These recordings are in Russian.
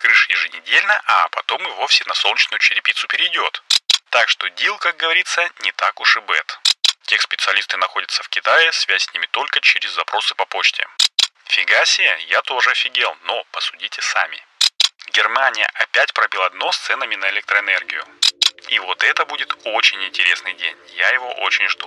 крыш еженедельно, а потом и вовсе на солнечную черепицу перейдет. Так что дил, как говорится, не так уж и бед. Тех специалисты находятся в Китае, связь с ними только через запросы по почте. Фига себе, я тоже офигел, но посудите сами. Германия опять пробила дно с ценами на электроэнергию. И вот это будет очень интересный день. Я его очень жду.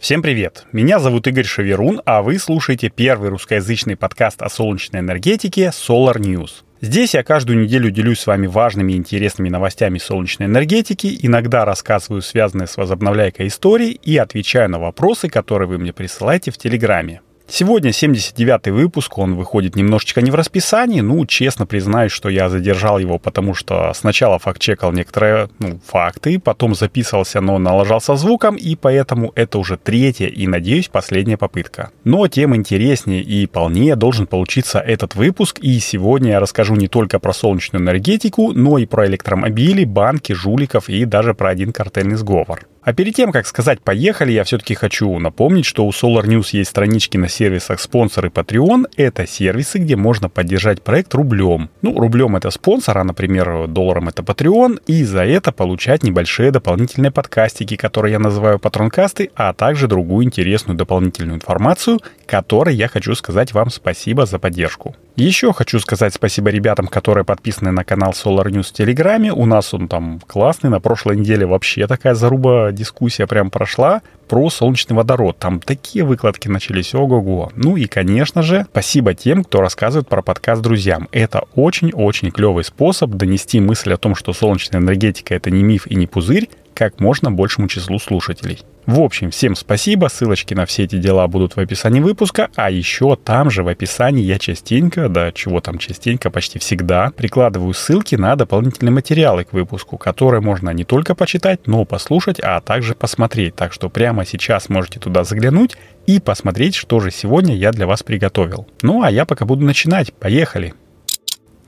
Всем привет! Меня зовут Игорь Шаверун, а вы слушаете первый русскоязычный подкаст о солнечной энергетике Solar News. Здесь я каждую неделю делюсь с вами важными и интересными новостями солнечной энергетики, иногда рассказываю связанные с возобновляйкой истории и отвечаю на вопросы, которые вы мне присылаете в Телеграме. Сегодня 79-й выпуск, он выходит немножечко не в расписании, ну, честно признаюсь, что я задержал его, потому что сначала факт-чекал некоторые ну, факты, потом записывался, но налажался звуком, и поэтому это уже третья и, надеюсь, последняя попытка. Но тем интереснее и полнее должен получиться этот выпуск, и сегодня я расскажу не только про солнечную энергетику, но и про электромобили, банки, жуликов и даже про один картельный сговор. А перед тем, как сказать «поехали», я все-таки хочу напомнить, что у Solar News есть странички на сервисах спонсор и Patreon. Это сервисы, где можно поддержать проект рублем. Ну, рублем это спонсор, а, например, долларом это Patreon. И за это получать небольшие дополнительные подкастики, которые я называю патронкасты, а также другую интересную дополнительную информацию, которой я хочу сказать вам спасибо за поддержку. Еще хочу сказать спасибо ребятам, которые подписаны на канал Solar News в Телеграме. У нас он там классный. На прошлой неделе вообще такая заруба дискуссия прям прошла про солнечный водород. Там такие выкладки начались, ого-го. Ну и, конечно же, спасибо тем, кто рассказывает про подкаст друзьям. Это очень-очень клевый способ донести мысль о том, что солнечная энергетика — это не миф и не пузырь, как можно большему числу слушателей. В общем, всем спасибо, ссылочки на все эти дела будут в описании выпуска, а еще там же в описании я частенько, да чего там частенько, почти всегда, прикладываю ссылки на дополнительные материалы к выпуску, которые можно не только почитать, но послушать, а также посмотреть. Так что прямо сейчас можете туда заглянуть и посмотреть, что же сегодня я для вас приготовил. Ну а я пока буду начинать. Поехали!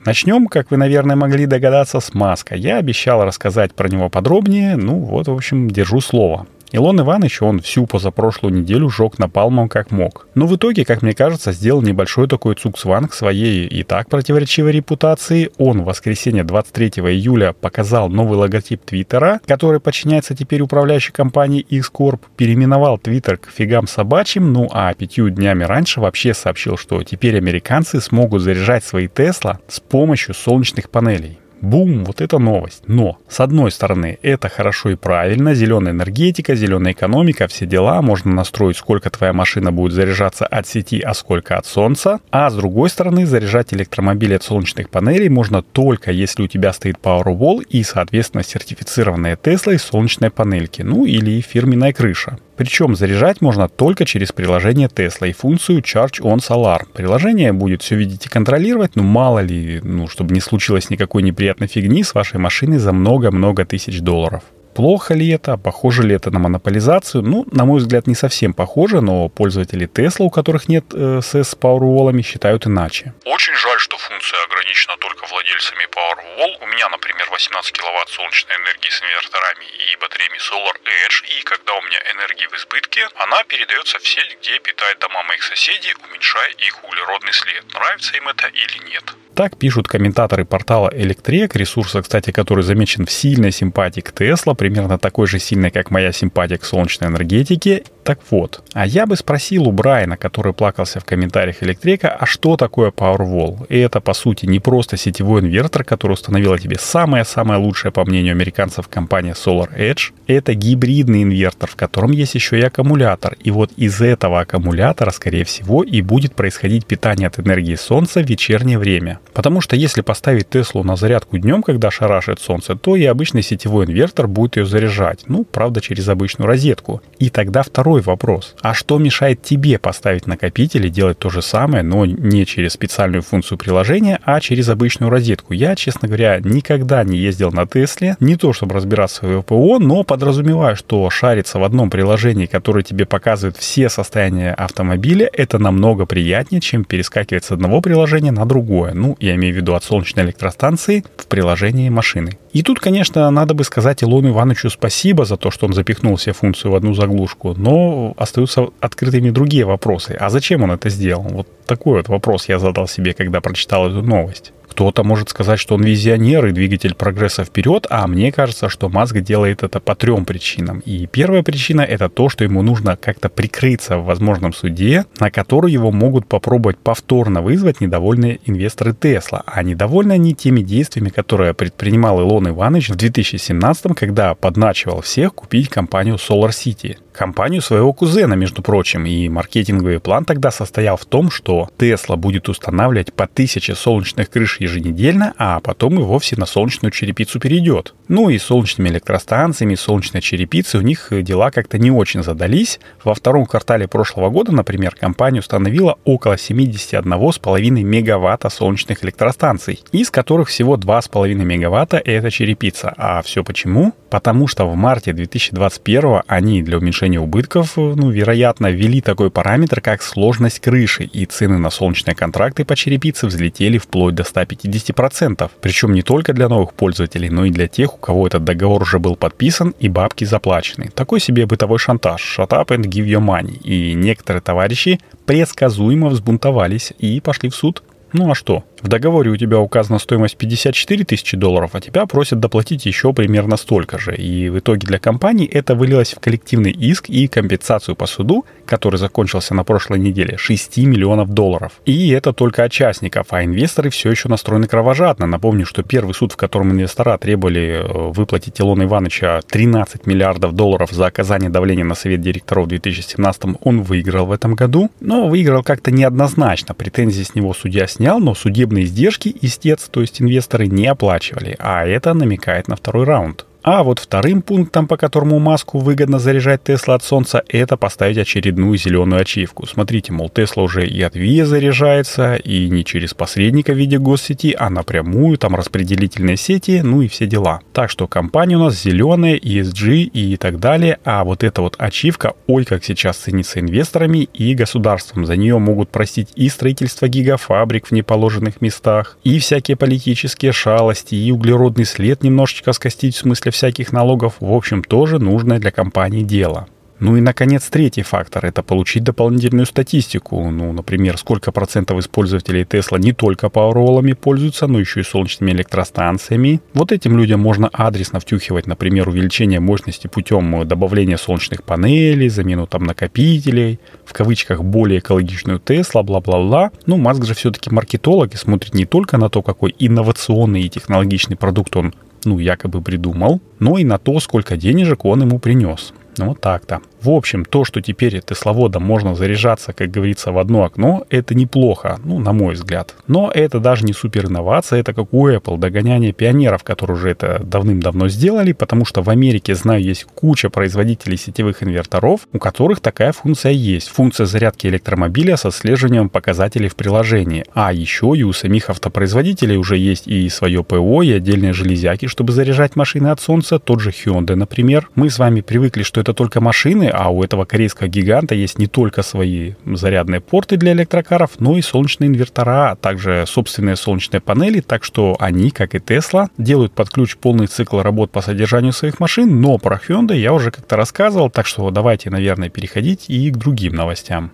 Начнем, как вы, наверное, могли догадаться, с Маска. Я обещал рассказать про него подробнее, ну вот, в общем, держу слово. Илон Иванович, он всю позапрошлую неделю жег напалмом как мог. Но в итоге, как мне кажется, сделал небольшой такой цуксванг своей и так противоречивой репутации. Он в воскресенье 23 июля показал новый логотип Твиттера, который подчиняется теперь управляющей компании X-Corp, переименовал Твиттер к фигам собачьим, ну а пятью днями раньше вообще сообщил, что теперь американцы смогут заряжать свои Тесла с помощью солнечных панелей. Бум, вот это новость. Но, с одной стороны, это хорошо и правильно, зеленая энергетика, зеленая экономика, все дела, можно настроить, сколько твоя машина будет заряжаться от сети, а сколько от солнца. А с другой стороны, заряжать электромобили от солнечных панелей можно только если у тебя стоит Powerwall и, соответственно, сертифицированные Tesla и солнечные панельки, ну или фирменная крыша. Причем заряжать можно только через приложение Tesla и функцию Charge on Solar. Приложение будет все видеть и контролировать, но мало ли, ну, чтобы не случилось никакой неприятной фигни с вашей машиной за много-много тысяч долларов. Плохо ли это? Похоже ли это на монополизацию? Ну, на мой взгляд, не совсем похоже, но пользователи Tesla, у которых нет э, с Powerwall, считают иначе. Очень жаль, что функция ограничена только владельцами Powerwall. У меня, например, 18 киловатт солнечной энергии с инверторами и батареями Solar Edge, и когда у меня энергии в избытке, она передается в сеть, где питает дома моих соседей, уменьшая их углеродный след. Нравится им это или нет? Так пишут комментаторы портала Электрек, ресурса, кстати, который замечен в сильной симпатии к Тесла, примерно такой же сильной, как моя симпатия к солнечной энергетике. Так вот, а я бы спросил у Брайана, который плакался в комментариях Электрека, а что такое Powerwall? И это, по сути, не просто сетевой инвертор, который установила тебе самая-самая лучшая, по мнению американцев, компания Solar Edge. Это гибридный инвертор, в котором есть еще и аккумулятор. И вот из этого аккумулятора, скорее всего, и будет происходить питание от энергии солнца в вечернее время. Потому что если поставить Теслу на зарядку днем, когда шарашит солнце, то и обычный сетевой инвертор будет ее заряжать. Ну, правда, через обычную розетку. И тогда второй вопрос. А что мешает тебе поставить накопитель и делать то же самое, но не через специальную функцию приложения, а через обычную розетку? Я, честно говоря, никогда не ездил на Тесле. Не то, чтобы разбираться в ПО, но подразумеваю, что шариться в одном приложении, которое тебе показывает все состояния автомобиля, это намного приятнее, чем перескакивать с одного приложения на другое. Ну, я имею в виду от солнечной электростанции, в приложении машины. И тут, конечно, надо бы сказать Илону Ивановичу спасибо за то, что он запихнул все функции в одну заглушку, но остаются открытыми другие вопросы. А зачем он это сделал? Вот такой вот вопрос я задал себе, когда прочитал эту новость. Кто-то может сказать, что он визионер и двигатель прогресса вперед, а мне кажется, что Маск делает это по трем причинам. И первая причина — это то, что ему нужно как-то прикрыться в возможном суде, на который его могут попробовать повторно вызвать недовольные инвесторы Тесла. А недовольны они теми действиями, которые предпринимал Илон Иванович в 2017 когда подначивал всех купить компанию Solar City компанию своего кузена, между прочим, и маркетинговый план тогда состоял в том, что Tesla будет устанавливать по тысяче солнечных крыш еженедельно, а потом и вовсе на солнечную черепицу перейдет. Ну и солнечными электростанциями, солнечной черепицей у них дела как-то не очень задались. Во втором квартале прошлого года, например, компания установила около 71,5 мегаватта солнечных электростанций, из которых всего 2,5 мегаватта это черепица. А все почему? Потому что в марте 2021 они для уменьшения уменьшения убытков, ну, вероятно, ввели такой параметр, как сложность крыши, и цены на солнечные контракты по черепице взлетели вплоть до 150%. Причем не только для новых пользователей, но и для тех, у кого этот договор уже был подписан и бабки заплачены. Такой себе бытовой шантаж. Shut up and give your money. И некоторые товарищи предсказуемо взбунтовались и пошли в суд. Ну а что? В договоре у тебя указана стоимость 54 тысячи долларов, а тебя просят доплатить еще примерно столько же. И в итоге для компании это вылилось в коллективный иск и компенсацию по суду, который закончился на прошлой неделе, 6 миллионов долларов. И это только участников, а инвесторы все еще настроены кровожадно. Напомню, что первый суд, в котором инвестора требовали э, выплатить Илона Ивановича 13 миллиардов долларов за оказание давления на совет директоров в 2017 он выиграл в этом году, но выиграл как-то неоднозначно. Претензии с него судья снял, но судебный судебные издержки истец, то есть инвесторы, не оплачивали, а это намекает на второй раунд. А вот вторым пунктом, по которому Маску выгодно заряжать Тесла от солнца, это поставить очередную зеленую ачивку. Смотрите, мол, Тесла уже и от ВИА заряжается, и не через посредника в виде госсети, а напрямую, там распределительные сети, ну и все дела. Так что компания у нас зеленая, ESG и так далее, а вот эта вот ачивка, ой, как сейчас ценится инвесторами и государством. За нее могут простить и строительство гигафабрик в неположенных местах, и всякие политические шалости, и углеродный след немножечко скостить в смысле всяких налогов, в общем, тоже нужное для компании дело. Ну и, наконец, третий фактор – это получить дополнительную статистику. Ну, например, сколько процентов использователей Tesla не только пауэролами пользуются, но еще и солнечными электростанциями. Вот этим людям можно адресно втюхивать, например, увеличение мощности путем добавления солнечных панелей, замену там накопителей, в кавычках более экологичную Tesla, бла-бла-бла. Ну, Маск же все-таки маркетолог и смотрит не только на то, какой инновационный и технологичный продукт он ну, якобы придумал, но и на то, сколько денежек он ему принес. Ну, вот так-то. В общем, то, что теперь тесловодом можно заряжаться, как говорится, в одно окно, это неплохо, ну, на мой взгляд. Но это даже не супер инновация, это как у Apple, догоняние пионеров, которые уже это давным-давно сделали, потому что в Америке, знаю, есть куча производителей сетевых инверторов, у которых такая функция есть. Функция зарядки электромобиля со отслеживанием показателей в приложении. А еще и у самих автопроизводителей уже есть и свое ПО, и отдельные железяки, чтобы заряжать машины от солнца, тот же Hyundai, например. Мы с вами привыкли, что это только машины, а у этого корейского гиганта есть не только свои зарядные порты для электрокаров, но и солнечные инвертора, а также собственные солнечные панели, так что они, как и Tesla, делают под ключ полный цикл работ по содержанию своих машин, но про Hyundai я уже как-то рассказывал, так что давайте, наверное, переходить и к другим новостям.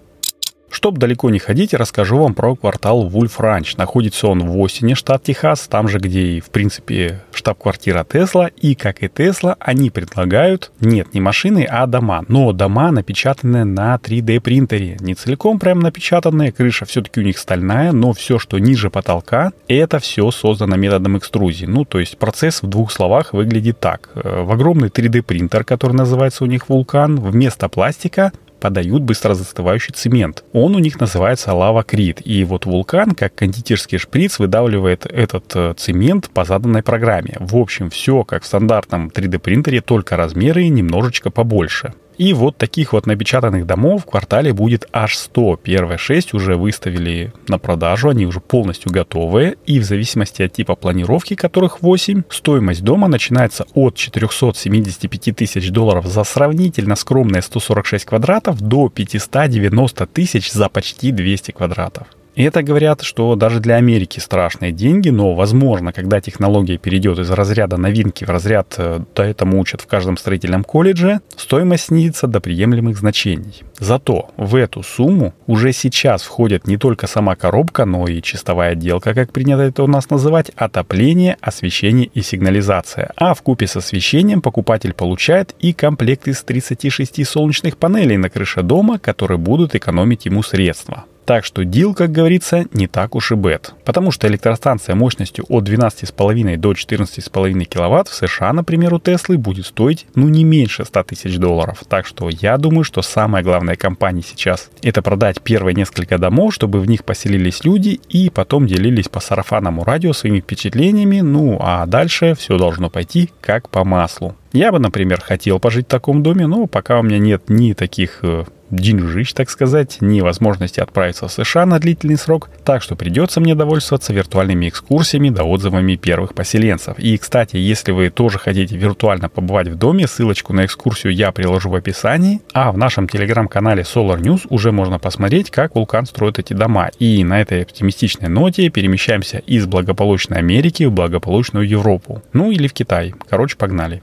Чтоб далеко не ходить, расскажу вам про квартал Вульф Ранч. Находится он в Остине, штат Техас, там же, где и, в принципе, штаб-квартира Тесла. И, как и Тесла, они предлагают, нет, не машины, а дома. Но дома напечатанные на 3D принтере. Не целиком прям напечатанные, крыша все-таки у них стальная, но все, что ниже потолка, это все создано методом экструзии. Ну, то есть процесс в двух словах выглядит так. В огромный 3D принтер, который называется у них Вулкан, вместо пластика подают быстро застывающий цемент. Он у них называется лава крит. И вот вулкан, как кондитерский шприц, выдавливает этот э, цемент по заданной программе. В общем, все как в стандартном 3D принтере, только размеры немножечко побольше. И вот таких вот напечатанных домов в квартале будет аж 100. Первые 6 уже выставили на продажу, они уже полностью готовые. И в зависимости от типа планировки, которых 8, стоимость дома начинается от 475 тысяч долларов за сравнительно скромные 146 квадратов до 590 тысяч за почти 200 квадратов. И это говорят, что даже для Америки страшные деньги, но, возможно, когда технология перейдет из разряда новинки в разряд э, «да этому учат в каждом строительном колледже», стоимость снизится до приемлемых значений. Зато в эту сумму уже сейчас входит не только сама коробка, но и чистовая отделка, как принято это у нас называть, отопление, освещение и сигнализация. А в купе с освещением покупатель получает и комплект из 36 солнечных панелей на крыше дома, которые будут экономить ему средства. Так что дил, как говорится, не так уж и бед. Потому что электростанция мощностью от 12,5 до 14,5 кВт в США, например, у Теслы будет стоить ну не меньше 100 тысяч долларов. Так что я думаю, что самая главная компания сейчас это продать первые несколько домов, чтобы в них поселились люди и потом делились по сарафанному радио своими впечатлениями, ну а дальше все должно пойти как по маслу. Я бы, например, хотел пожить в таком доме, но пока у меня нет ни таких э, деньжищ, так сказать, ни возможности отправиться в США на длительный срок, так что придется мне довольствоваться виртуальными экскурсиями да отзывами первых поселенцев. И, кстати, если вы тоже хотите виртуально побывать в доме, ссылочку на экскурсию я приложу в описании, а в нашем телеграм-канале Solar News уже можно посмотреть, как вулкан строит эти дома. И на этой оптимистичной ноте перемещаемся из благополучной Америки в благополучную Европу. Ну или в Китай. Короче, погнали.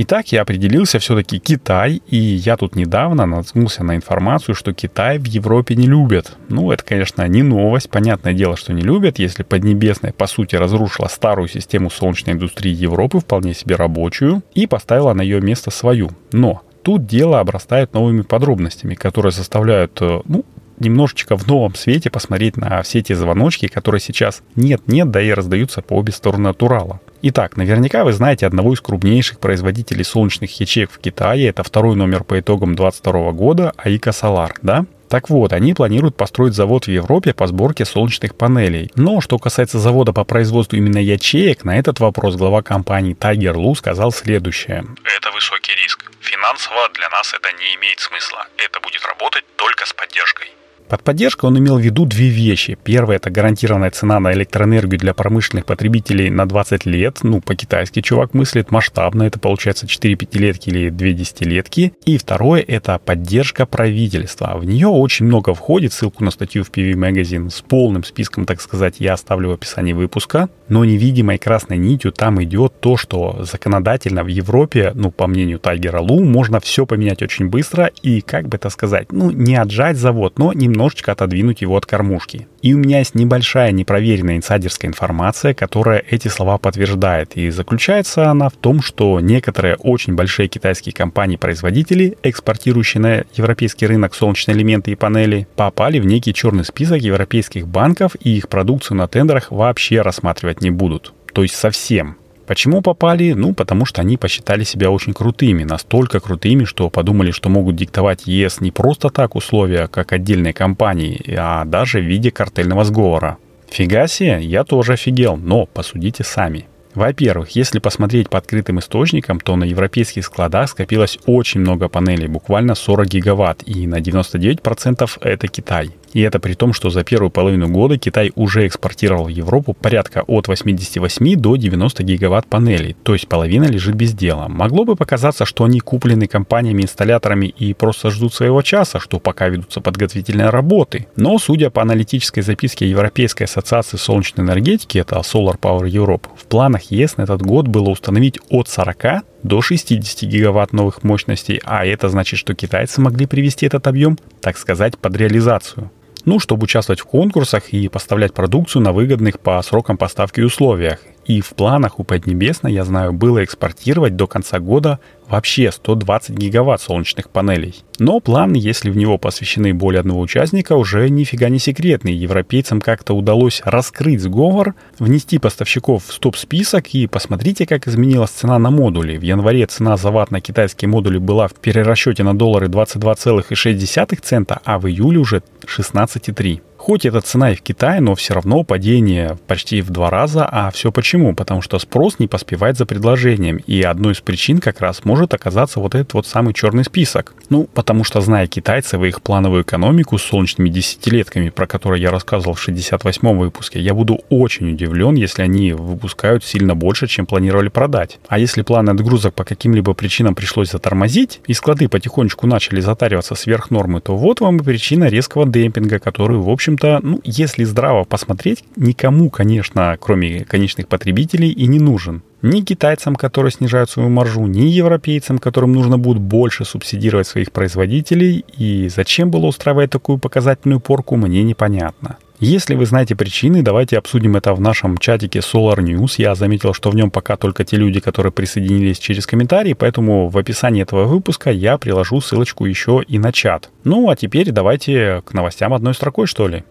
Итак, я определился все-таки Китай, и я тут недавно наткнулся на информацию, что Китай в Европе не любят. Ну, это, конечно, не новость, понятное дело, что не любят, если Поднебесная, по сути, разрушила старую систему солнечной индустрии Европы, вполне себе рабочую, и поставила на ее место свою. Но тут дело обрастает новыми подробностями, которые заставляют, э, ну, немножечко в новом свете посмотреть на все эти звоночки, которые сейчас нет-нет, да и раздаются по обе стороны от Урала. Итак, наверняка вы знаете одного из крупнейших производителей солнечных ячеек в Китае. Это второй номер по итогам 2022 года, Aika Solar, да? Так вот, они планируют построить завод в Европе по сборке солнечных панелей. Но что касается завода по производству именно ячеек, на этот вопрос глава компании Tiger Lu сказал следующее. Это высокий риск. Финансово для нас это не имеет смысла. Это будет работать только с поддержкой. Под поддержкой он имел в виду две вещи. Первое – это гарантированная цена на электроэнергию для промышленных потребителей на 20 лет. Ну, по-китайски чувак мыслит масштабно, это получается 4 пятилетки или 2 десятилетки. И второе – это поддержка правительства. В нее очень много входит, ссылку на статью в PV Magazine с полным списком, так сказать, я оставлю в описании выпуска. Но невидимой красной нитью там идет то, что законодательно в Европе, ну, по мнению Тайгера Лу, можно все поменять очень быстро и, как бы это сказать, ну, не отжать завод, но немного немножечко отодвинуть его от кормушки. И у меня есть небольшая непроверенная инсайдерская информация, которая эти слова подтверждает. И заключается она в том, что некоторые очень большие китайские компании-производители, экспортирующие на европейский рынок солнечные элементы и панели, попали в некий черный список европейских банков и их продукцию на тендерах вообще рассматривать не будут. То есть совсем. Почему попали? Ну, потому что они посчитали себя очень крутыми, настолько крутыми, что подумали, что могут диктовать ЕС не просто так условия, как отдельные компании, а даже в виде картельного сговора. Фига себе, я тоже офигел, но посудите сами. Во-первых, если посмотреть по открытым источникам, то на европейских складах скопилось очень много панелей, буквально 40 гигаватт, и на 99% это Китай. И это при том, что за первую половину года Китай уже экспортировал в Европу порядка от 88 до 90 гигаватт панелей, то есть половина лежит без дела. Могло бы показаться, что они куплены компаниями-инсталляторами и просто ждут своего часа, что пока ведутся подготовительные работы. Но, судя по аналитической записке Европейской ассоциации солнечной энергетики, это Solar Power Europe, в планах ЕС на этот год было установить от 40 до 60 гигаватт новых мощностей, а это значит, что китайцы могли привести этот объем, так сказать, под реализацию ну, чтобы участвовать в конкурсах и поставлять продукцию на выгодных по срокам поставки условиях. И в планах у Поднебесной, я знаю, было экспортировать до конца года вообще 120 гигаватт солнечных панелей. Но план, если в него посвящены более одного участника, уже нифига не секретный. Европейцам как-то удалось раскрыть сговор, внести поставщиков в стоп-список и посмотрите, как изменилась цена на модули. В январе цена за ватт на китайские модули была в перерасчете на доллары 22,6 цента, а в июле уже 16,3. Хоть эта цена и в Китае, но все равно падение почти в два раза. А все почему? Потому что спрос не поспевает за предложением. И одной из причин как раз может оказаться вот этот вот самый черный список. Ну, потому что, зная китайцев и их плановую экономику с солнечными десятилетками, про которые я рассказывал в 68-м выпуске, я буду очень удивлен, если они выпускают сильно больше, чем планировали продать. А если планы отгрузок по каким-либо причинам пришлось затормозить, и склады потихонечку начали затариваться сверх нормы, то вот вам и причина резкого демпинга, который, в общем, общем-то, ну, если здраво посмотреть, никому, конечно, кроме конечных потребителей, и не нужен. Ни китайцам, которые снижают свою маржу, ни европейцам, которым нужно будет больше субсидировать своих производителей. И зачем было устраивать такую показательную порку, мне непонятно. Если вы знаете причины, давайте обсудим это в нашем чатике Solar News. Я заметил, что в нем пока только те люди, которые присоединились через комментарии, поэтому в описании этого выпуска я приложу ссылочку еще и на чат. Ну а теперь давайте к новостям одной строкой, что ли.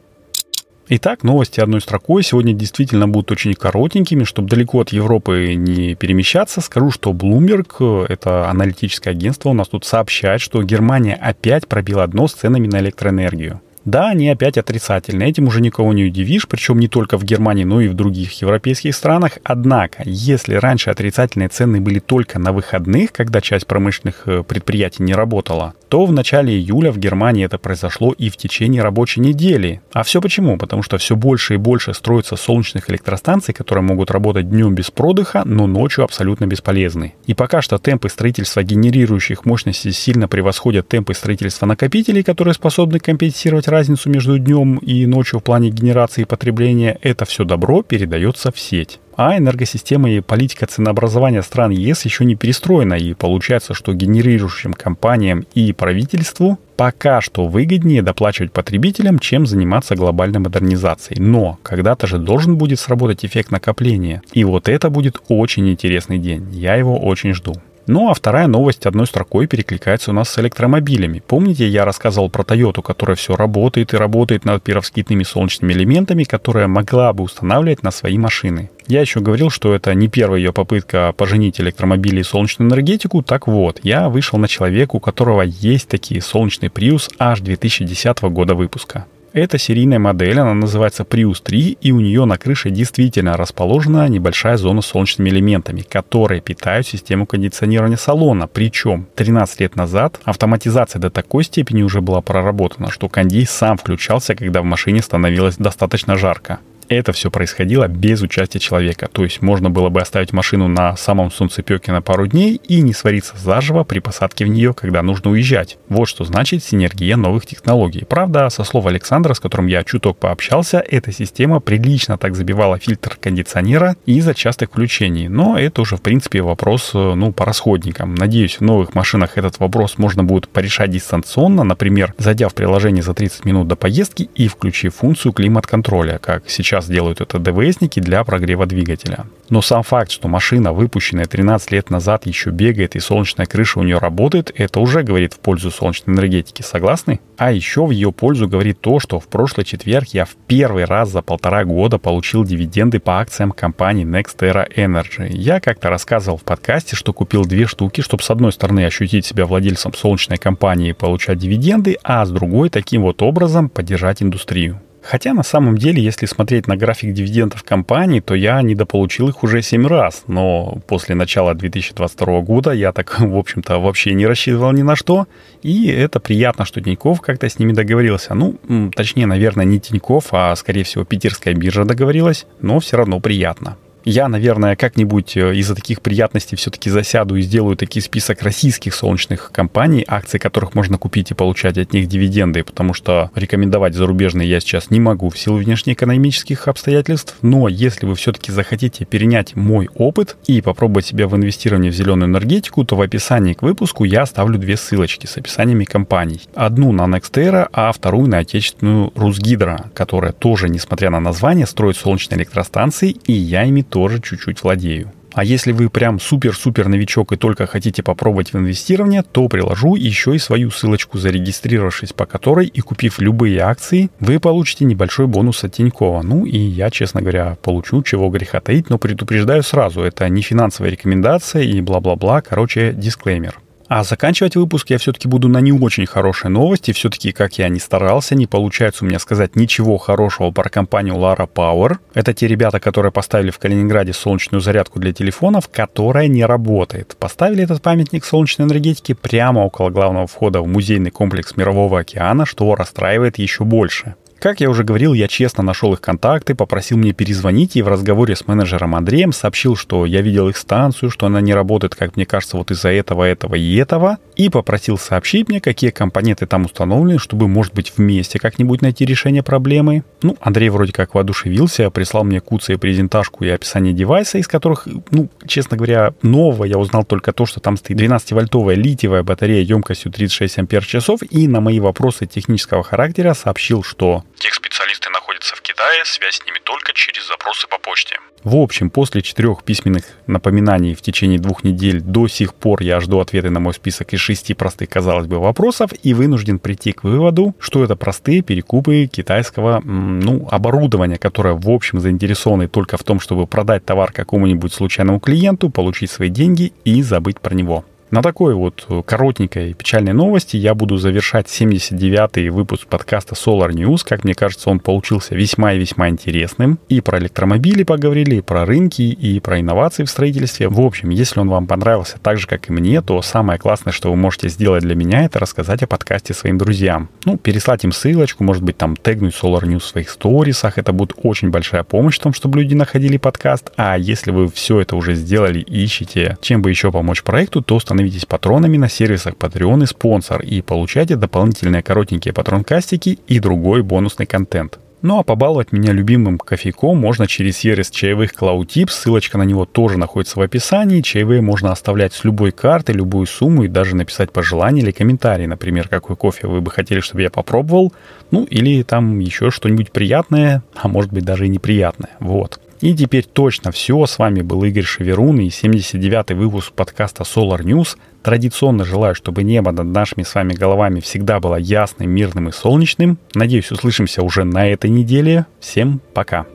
Итак, новости одной строкой сегодня действительно будут очень коротенькими, чтобы далеко от Европы не перемещаться. Скажу, что Bloomberg, это аналитическое агентство, у нас тут сообщает, что Германия опять пробила дно с ценами на электроэнергию. Да, они опять отрицательные. Этим уже никого не удивишь, причем не только в Германии, но и в других европейских странах. Однако, если раньше отрицательные цены были только на выходных, когда часть промышленных э, предприятий не работала, то в начале июля в Германии это произошло и в течение рабочей недели. А все почему? Потому что все больше и больше строится солнечных электростанций, которые могут работать днем без продыха, но ночью абсолютно бесполезны. И пока что темпы строительства генерирующих мощностей сильно превосходят темпы строительства накопителей, которые способны компенсировать разницу между днем и ночью в плане генерации и потребления, это все добро передается в сеть. А энергосистема и политика ценообразования стран ЕС еще не перестроена, и получается, что генерирующим компаниям и правительству пока что выгоднее доплачивать потребителям, чем заниматься глобальной модернизацией. Но когда-то же должен будет сработать эффект накопления. И вот это будет очень интересный день. Я его очень жду. Ну а вторая новость одной строкой перекликается у нас с электромобилями. Помните, я рассказывал про Toyota, которая все работает и работает над пировскитными солнечными элементами, которая могла бы устанавливать на свои машины. Я еще говорил, что это не первая ее попытка поженить электромобили и солнечную энергетику. Так вот, я вышел на человека, у которого есть такие солнечный Prius аж 2010 года выпуска. Это серийная модель, она называется Prius 3, и у нее на крыше действительно расположена небольшая зона с солнечными элементами, которые питают систему кондиционирования салона. Причем 13 лет назад автоматизация до такой степени уже была проработана, что кондей сам включался, когда в машине становилось достаточно жарко это все происходило без участия человека. То есть можно было бы оставить машину на самом солнцепеке на пару дней и не свариться заживо при посадке в нее, когда нужно уезжать. Вот что значит синергия новых технологий. Правда, со слов Александра, с которым я чуток пообщался, эта система прилично так забивала фильтр кондиционера из-за частых включений. Но это уже, в принципе, вопрос э, ну, по расходникам. Надеюсь, в новых машинах этот вопрос можно будет порешать дистанционно, например, зайдя в приложение за 30 минут до поездки и включив функцию климат-контроля, как сейчас сейчас делают это ДВСники для прогрева двигателя. Но сам факт, что машина, выпущенная 13 лет назад, еще бегает и солнечная крыша у нее работает, это уже говорит в пользу солнечной энергетики. Согласны? А еще в ее пользу говорит то, что в прошлый четверг я в первый раз за полтора года получил дивиденды по акциям компании NextEra Energy. Я как-то рассказывал в подкасте, что купил две штуки, чтобы с одной стороны ощутить себя владельцем солнечной компании и получать дивиденды, а с другой таким вот образом поддержать индустрию. Хотя на самом деле, если смотреть на график дивидендов компании, то я недополучил их уже 7 раз. Но после начала 2022 года я так, в общем-то, вообще не рассчитывал ни на что. И это приятно, что Тиньков как-то с ними договорился. Ну, точнее, наверное, не Тиньков, а, скорее всего, Питерская биржа договорилась. Но все равно приятно. Я, наверное, как-нибудь э, из-за таких приятностей все-таки засяду и сделаю такой список российских солнечных компаний, акции которых можно купить и получать от них дивиденды, потому что рекомендовать зарубежные я сейчас не могу в силу внешнеэкономических обстоятельств. Но если вы все-таки захотите перенять мой опыт и попробовать себя в инвестировании в зеленую энергетику, то в описании к выпуску я оставлю две ссылочки с описаниями компаний. Одну на Nextera, а вторую на отечественную Русгидро, которая тоже, несмотря на название, строит солнечные электростанции, и я ими чуть-чуть владею. А если вы прям супер-супер новичок и только хотите попробовать в инвестирование, то приложу еще и свою ссылочку, зарегистрировавшись по которой и купив любые акции, вы получите небольшой бонус от Тинькова. Ну и я, честно говоря, получу, чего греха таить, но предупреждаю сразу, это не финансовая рекомендация и бла-бла-бла, короче, дисклеймер. А заканчивать выпуск я все-таки буду на не очень хорошей новости. Все-таки, как я не старался, не получается у меня сказать ничего хорошего про компанию Lara Power. Это те ребята, которые поставили в Калининграде солнечную зарядку для телефонов, которая не работает. Поставили этот памятник солнечной энергетики прямо около главного входа в музейный комплекс Мирового океана, что расстраивает еще больше. Как я уже говорил, я честно нашел их контакты, попросил мне перезвонить и в разговоре с менеджером Андреем сообщил, что я видел их станцию, что она не работает, как мне кажется, вот из-за этого, этого и этого, и попросил сообщить мне, какие компоненты там установлены, чтобы, может быть, вместе как-нибудь найти решение проблемы. Ну, Андрей вроде как воодушевился, прислал мне куца и презентажку и описание девайса, из которых, ну, честно говоря, нового я узнал только то, что там стоит 12-вольтовая литиевая батарея емкостью 36 ампер часов, и на мои вопросы технического характера сообщил, что Техспециалисты находятся в Китае, связь с ними только через запросы по почте. В общем, после четырех письменных напоминаний в течение двух недель до сих пор я жду ответы на мой список из шести простых, казалось бы, вопросов и вынужден прийти к выводу, что это простые перекупы китайского ну, оборудования, которое, в общем, заинтересованы только в том, чтобы продать товар какому-нибудь случайному клиенту, получить свои деньги и забыть про него. На такой вот коротенькой печальной новости я буду завершать 79-й выпуск подкаста Solar News. Как мне кажется, он получился весьма и весьма интересным. И про электромобили поговорили, и про рынки, и про инновации в строительстве. В общем, если он вам понравился так же, как и мне, то самое классное, что вы можете сделать для меня, это рассказать о подкасте своим друзьям. Ну, переслать им ссылочку, может быть, там тегнуть Solar News в своих сторисах. Это будет очень большая помощь в том, чтобы люди находили подкаст. А если вы все это уже сделали и ищете, чем бы еще помочь проекту, то становитесь становитесь патронами на сервисах Patreon и спонсор и получайте дополнительные коротенькие патрон-кастики и другой бонусный контент. Ну а побаловать меня любимым кофейком можно через сервис чаевых CloudTips. Ссылочка на него тоже находится в описании. Чаевые можно оставлять с любой карты, любую сумму и даже написать пожелание или комментарий, например, какой кофе вы бы хотели, чтобы я попробовал. Ну или там еще что-нибудь приятное, а может быть даже и неприятное. Вот. И теперь точно все. С вами был Игорь Шеверун и 79-й выпуск подкаста Solar News. Традиционно желаю, чтобы небо над нашими с вами головами всегда было ясным, мирным и солнечным. Надеюсь, услышимся уже на этой неделе. Всем пока.